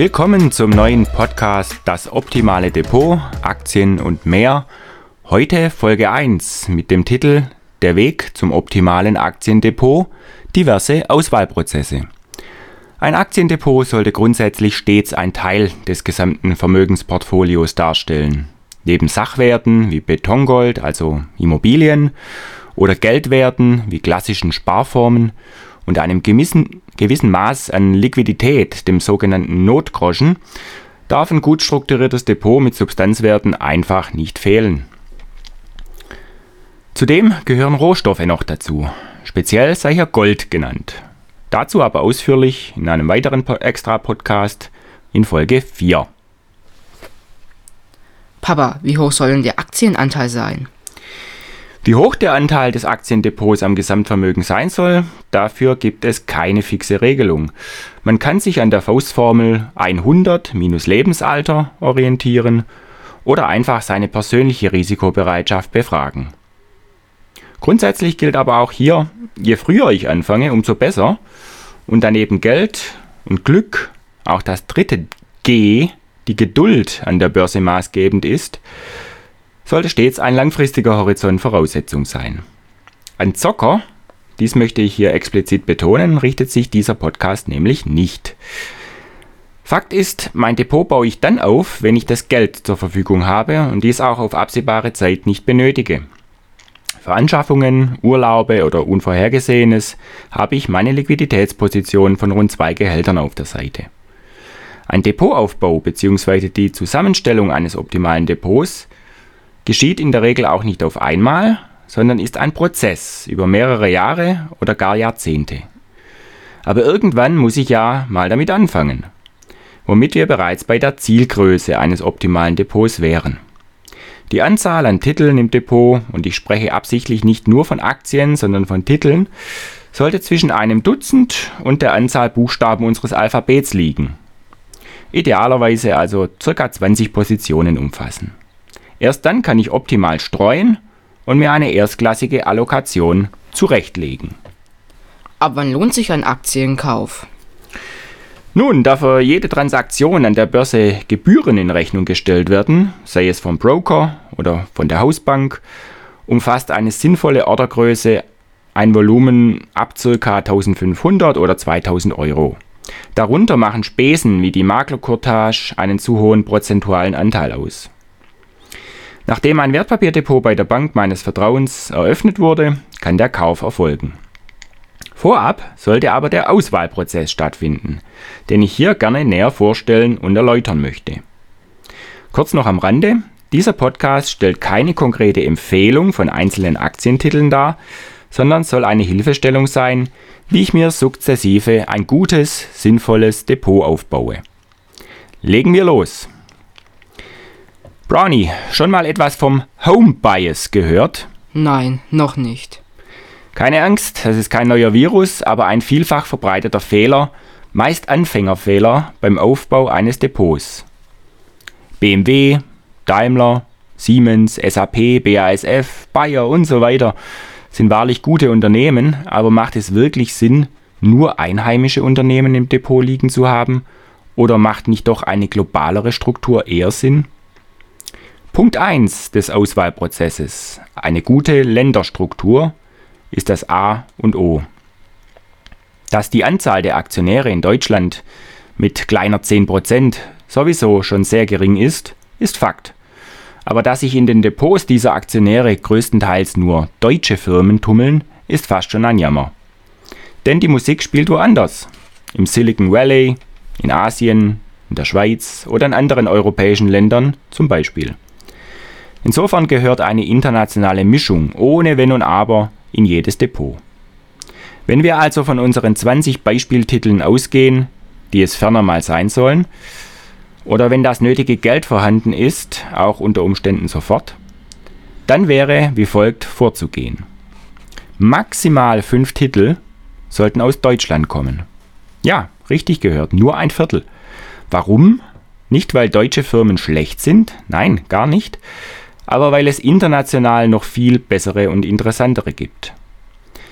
Willkommen zum neuen Podcast Das optimale Depot, Aktien und mehr. Heute Folge 1 mit dem Titel Der Weg zum optimalen Aktiendepot, diverse Auswahlprozesse. Ein Aktiendepot sollte grundsätzlich stets ein Teil des gesamten Vermögensportfolios darstellen. Neben Sachwerten wie Betongold, also Immobilien, oder Geldwerten wie klassischen Sparformen und einem gewissen, gewissen Maß an Liquidität, dem sogenannten Notgroschen, darf ein gut strukturiertes Depot mit Substanzwerten einfach nicht fehlen. Zudem gehören Rohstoffe noch dazu. Speziell sei hier Gold genannt. Dazu aber ausführlich in einem weiteren Extra-Podcast in Folge 4. Papa, wie hoch soll denn der Aktienanteil sein? Wie hoch der Anteil des Aktiendepots am Gesamtvermögen sein soll, dafür gibt es keine fixe Regelung. Man kann sich an der Faustformel 100 minus Lebensalter orientieren oder einfach seine persönliche Risikobereitschaft befragen. Grundsätzlich gilt aber auch hier, je früher ich anfange, umso besser und daneben Geld und Glück, auch das dritte G, die Geduld an der Börse maßgebend ist, sollte stets ein langfristiger Horizont Voraussetzung sein. An Zocker, dies möchte ich hier explizit betonen, richtet sich dieser Podcast nämlich nicht. Fakt ist, mein Depot baue ich dann auf, wenn ich das Geld zur Verfügung habe und dies auch auf absehbare Zeit nicht benötige. Für Anschaffungen, Urlaube oder Unvorhergesehenes habe ich meine Liquiditätsposition von rund zwei Gehältern auf der Seite. Ein Depotaufbau bzw. die Zusammenstellung eines optimalen Depots geschieht in der Regel auch nicht auf einmal, sondern ist ein Prozess über mehrere Jahre oder gar Jahrzehnte. Aber irgendwann muss ich ja mal damit anfangen, womit wir bereits bei der Zielgröße eines optimalen Depots wären. Die Anzahl an Titeln im Depot, und ich spreche absichtlich nicht nur von Aktien, sondern von Titeln, sollte zwischen einem Dutzend und der Anzahl Buchstaben unseres Alphabets liegen. Idealerweise also ca. 20 Positionen umfassen. Erst dann kann ich optimal streuen und mir eine erstklassige Allokation zurechtlegen. Ab wann lohnt sich ein Aktienkauf? Nun, da für jede Transaktion an der Börse Gebühren in Rechnung gestellt werden, sei es vom Broker oder von der Hausbank, umfasst eine sinnvolle Ordergröße ein Volumen ab ca. 1500 oder 2000 Euro. Darunter machen Spesen wie die Maklercourtage einen zu hohen prozentualen Anteil aus. Nachdem ein Wertpapierdepot bei der Bank meines Vertrauens eröffnet wurde, kann der Kauf erfolgen. Vorab sollte aber der Auswahlprozess stattfinden, den ich hier gerne näher vorstellen und erläutern möchte. Kurz noch am Rande, dieser Podcast stellt keine konkrete Empfehlung von einzelnen Aktientiteln dar, sondern soll eine Hilfestellung sein, wie ich mir sukzessive ein gutes, sinnvolles Depot aufbaue. Legen wir los! Brownie, schon mal etwas vom Home Bias gehört? Nein, noch nicht. Keine Angst, das ist kein neuer Virus, aber ein vielfach verbreiteter Fehler, meist Anfängerfehler beim Aufbau eines Depots. BMW, Daimler, Siemens, SAP, BASF, Bayer und so weiter sind wahrlich gute Unternehmen, aber macht es wirklich Sinn, nur einheimische Unternehmen im Depot liegen zu haben? Oder macht nicht doch eine globalere Struktur eher Sinn? Punkt 1 des Auswahlprozesses, eine gute Länderstruktur, ist das A und O. Dass die Anzahl der Aktionäre in Deutschland mit kleiner 10% sowieso schon sehr gering ist, ist Fakt. Aber dass sich in den Depots dieser Aktionäre größtenteils nur deutsche Firmen tummeln, ist fast schon ein Jammer. Denn die Musik spielt woanders. Im Silicon Valley, in Asien, in der Schweiz oder in anderen europäischen Ländern zum Beispiel. Insofern gehört eine internationale Mischung ohne Wenn und Aber in jedes Depot. Wenn wir also von unseren 20 Beispieltiteln ausgehen, die es ferner mal sein sollen, oder wenn das nötige Geld vorhanden ist, auch unter Umständen sofort, dann wäre wie folgt vorzugehen. Maximal fünf Titel sollten aus Deutschland kommen. Ja, richtig gehört, nur ein Viertel. Warum? Nicht, weil deutsche Firmen schlecht sind, nein, gar nicht, aber weil es international noch viel bessere und interessantere gibt.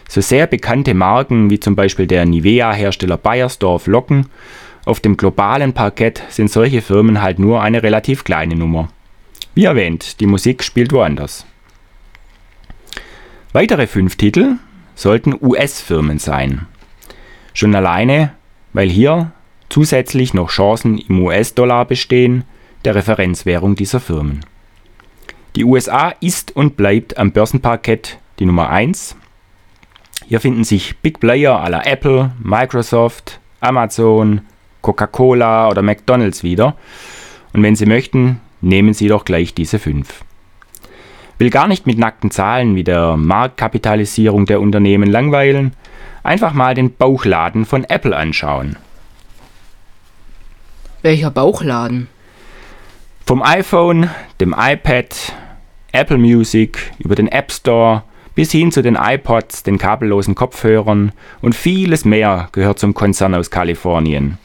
So sehr bekannte Marken wie zum Beispiel der Nivea-Hersteller Bayersdorf Locken Auf dem globalen Parkett sind solche Firmen halt nur eine relativ kleine Nummer. Wie erwähnt, die Musik spielt woanders. Weitere fünf Titel sollten US-Firmen sein. Schon alleine, weil hier zusätzlich noch Chancen im US-Dollar bestehen, der Referenzwährung dieser Firmen. Die USA ist und bleibt am Börsenparkett die Nummer 1. Hier finden sich Big Player aller Apple, Microsoft, Amazon, Coca-Cola oder McDonald's wieder. Und wenn Sie möchten, nehmen Sie doch gleich diese fünf. Will gar nicht mit nackten Zahlen wie der Marktkapitalisierung der Unternehmen langweilen, einfach mal den Bauchladen von Apple anschauen. Welcher Bauchladen? Vom iPhone, dem iPad, Apple Music, über den App Store bis hin zu den iPods, den kabellosen Kopfhörern und vieles mehr gehört zum Konzern aus Kalifornien.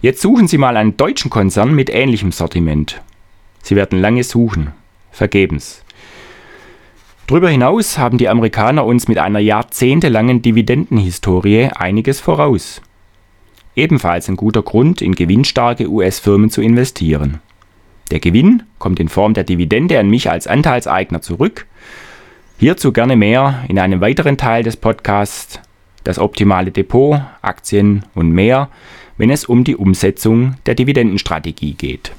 Jetzt suchen Sie mal einen deutschen Konzern mit ähnlichem Sortiment. Sie werden lange suchen, vergebens. Darüber hinaus haben die Amerikaner uns mit einer jahrzehntelangen Dividendenhistorie einiges voraus. Ebenfalls ein guter Grund, in gewinnstarke US-Firmen zu investieren. Der Gewinn kommt in Form der Dividende an mich als Anteilseigner zurück. Hierzu gerne mehr in einem weiteren Teil des Podcasts, das optimale Depot, Aktien und mehr, wenn es um die Umsetzung der Dividendenstrategie geht.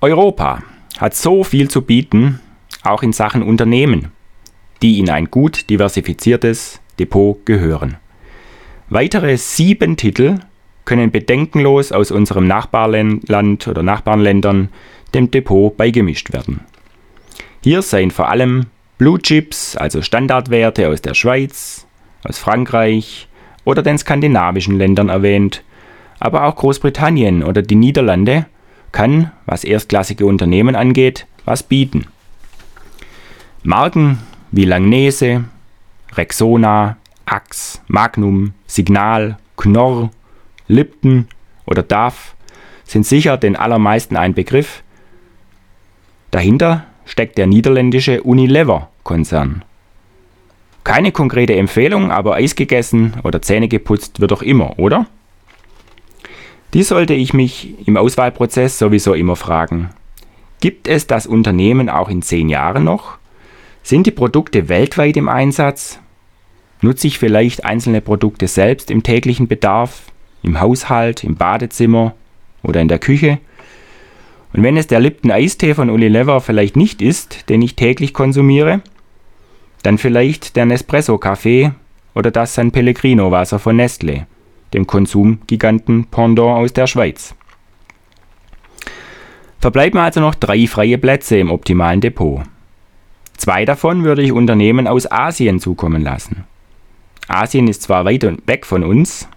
Europa hat so viel zu bieten, auch in Sachen Unternehmen, die in ein gut diversifiziertes Depot gehören. Weitere sieben Titel können bedenkenlos aus unserem Nachbarland oder Nachbarländern dem Depot beigemischt werden. Hier seien vor allem Blue Chips, also Standardwerte aus der Schweiz, aus Frankreich oder den skandinavischen Ländern erwähnt, aber auch Großbritannien oder die Niederlande kann, was erstklassige Unternehmen angeht, was bieten. Marken wie Langnese, Rexona, Axe, Magnum, Signal, Knorr, Lipton oder DAF sind sicher den allermeisten ein Begriff. Dahinter steckt der niederländische Unilever-Konzern. Keine konkrete Empfehlung, aber Eis gegessen oder Zähne geputzt wird doch immer, oder? Dies sollte ich mich im Auswahlprozess sowieso immer fragen. Gibt es das Unternehmen auch in zehn Jahren noch? Sind die Produkte weltweit im Einsatz? Nutze ich vielleicht einzelne Produkte selbst im täglichen Bedarf, im Haushalt, im Badezimmer oder in der Küche? Und wenn es der Lipton Eistee von Unilever vielleicht nicht ist, den ich täglich konsumiere, dann vielleicht der Nespresso Kaffee oder das San Pellegrino Wasser von Nestle, dem Konsumgiganten Pendant aus der Schweiz. Verbleiben also noch drei freie Plätze im optimalen Depot. Zwei davon würde ich Unternehmen aus Asien zukommen lassen. Asien ist zwar weit weg von uns,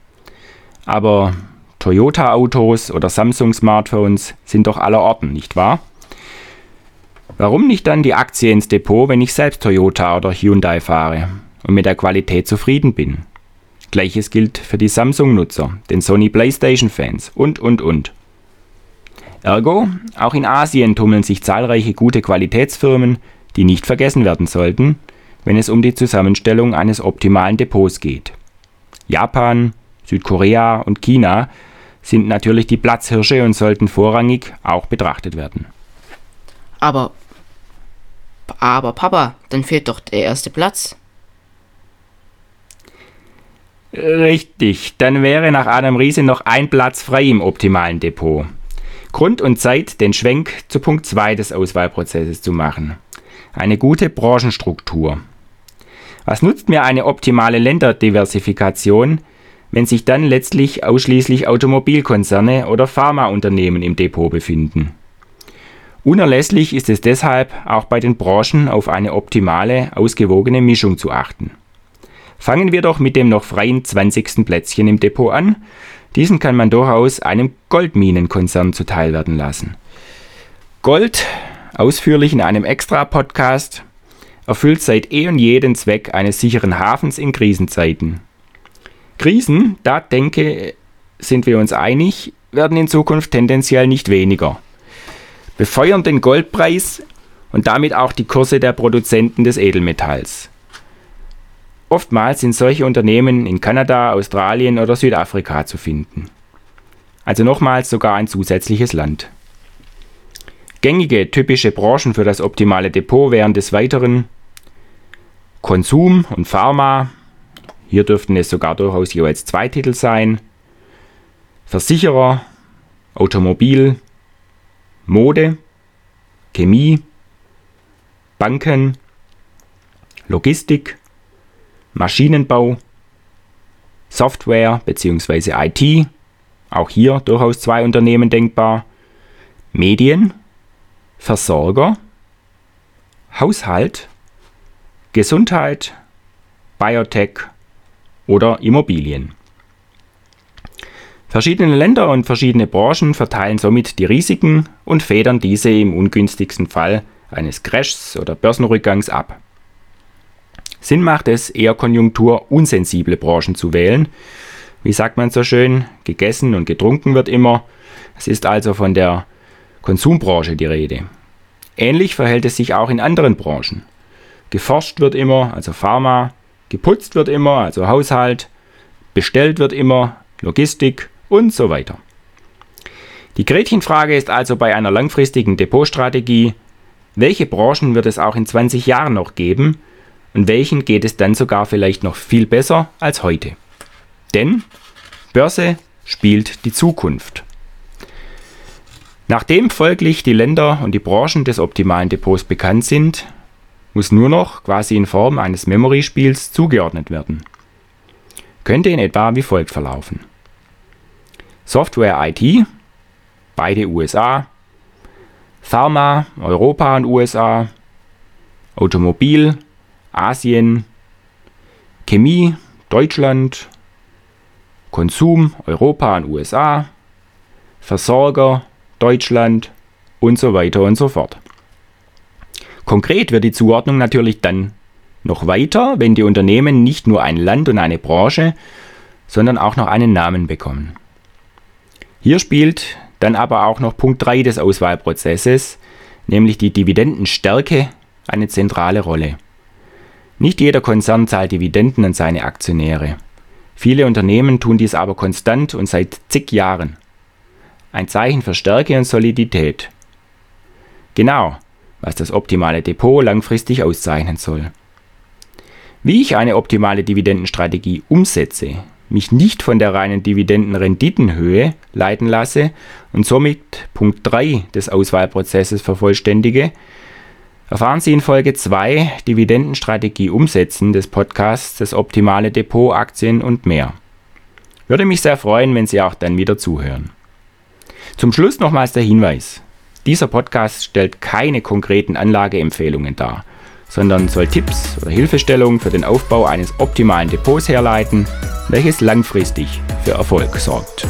aber Toyota-Autos oder Samsung-Smartphones sind doch aller Orten, nicht wahr? Warum nicht dann die Aktie ins Depot, wenn ich selbst Toyota oder Hyundai fahre und mit der Qualität zufrieden bin? Gleiches gilt für die Samsung-Nutzer, den Sony PlayStation-Fans und, und, und. Ergo, auch in Asien tummeln sich zahlreiche gute Qualitätsfirmen, die nicht vergessen werden sollten, wenn es um die Zusammenstellung eines optimalen Depots geht. Japan, Südkorea und China sind natürlich die Platzhirsche und sollten vorrangig auch betrachtet werden. Aber, aber Papa, dann fehlt doch der erste Platz. Richtig, dann wäre nach Adam Riese noch ein Platz frei im optimalen Depot. Grund und Zeit, den Schwenk zu Punkt 2 des Auswahlprozesses zu machen eine gute Branchenstruktur. Was nutzt mir eine optimale Länderdiversifikation, wenn sich dann letztlich ausschließlich Automobilkonzerne oder Pharmaunternehmen im Depot befinden? Unerlässlich ist es deshalb, auch bei den Branchen auf eine optimale, ausgewogene Mischung zu achten. Fangen wir doch mit dem noch freien 20. Plätzchen im Depot an. Diesen kann man durchaus einem Goldminenkonzern zuteilwerden lassen. Gold ausführlich in einem Extra-Podcast, erfüllt seit eh und je den Zweck eines sicheren Hafens in Krisenzeiten. Krisen, da denke, sind wir uns einig, werden in Zukunft tendenziell nicht weniger. Befeuern den Goldpreis und damit auch die Kurse der Produzenten des Edelmetalls. Oftmals sind solche Unternehmen in Kanada, Australien oder Südafrika zu finden. Also nochmals sogar ein zusätzliches Land. Gängige typische Branchen für das optimale Depot wären des Weiteren Konsum und Pharma, hier dürften es sogar durchaus jeweils zwei Titel sein, Versicherer, Automobil, Mode, Chemie, Banken, Logistik, Maschinenbau, Software bzw. IT, auch hier durchaus zwei Unternehmen denkbar, Medien, Versorger, Haushalt, Gesundheit, Biotech oder Immobilien. Verschiedene Länder und verschiedene Branchen verteilen somit die Risiken und federn diese im ungünstigsten Fall eines Crashs oder Börsenrückgangs ab. Sinn macht es, eher konjunkturunsensible Branchen zu wählen. Wie sagt man so schön, gegessen und getrunken wird immer. Es ist also von der Konsumbranche die Rede. Ähnlich verhält es sich auch in anderen Branchen. Geforscht wird immer, also Pharma, geputzt wird immer, also Haushalt, bestellt wird immer, Logistik und so weiter. Die Gretchenfrage ist also bei einer langfristigen Depotstrategie, welche Branchen wird es auch in 20 Jahren noch geben und welchen geht es dann sogar vielleicht noch viel besser als heute? Denn Börse spielt die Zukunft. Nachdem folglich die Länder und die Branchen des optimalen Depots bekannt sind, muss nur noch quasi in Form eines Memory-Spiels zugeordnet werden. Könnte in etwa wie folgt verlaufen. Software IT, beide USA, Pharma, Europa und USA, Automobil, Asien, Chemie, Deutschland, Konsum, Europa und USA, Versorger, Deutschland. Und so weiter und so fort. Konkret wird die Zuordnung natürlich dann noch weiter, wenn die Unternehmen nicht nur ein Land und eine Branche, sondern auch noch einen Namen bekommen. Hier spielt dann aber auch noch Punkt 3 des Auswahlprozesses, nämlich die Dividendenstärke, eine zentrale Rolle. Nicht jeder Konzern zahlt Dividenden an seine Aktionäre. Viele Unternehmen tun dies aber konstant und seit zig Jahren ein Zeichen für Stärke und Solidität. Genau, was das optimale Depot langfristig auszeichnen soll. Wie ich eine optimale Dividendenstrategie umsetze, mich nicht von der reinen Dividendenrenditenhöhe leiten lasse und somit Punkt 3 des Auswahlprozesses vervollständige, erfahren Sie in Folge 2 Dividendenstrategie umsetzen des Podcasts Das optimale Depot Aktien und mehr. Würde mich sehr freuen, wenn Sie auch dann wieder zuhören. Zum Schluss nochmals der Hinweis. Dieser Podcast stellt keine konkreten Anlageempfehlungen dar, sondern soll Tipps oder Hilfestellungen für den Aufbau eines optimalen Depots herleiten, welches langfristig für Erfolg sorgt.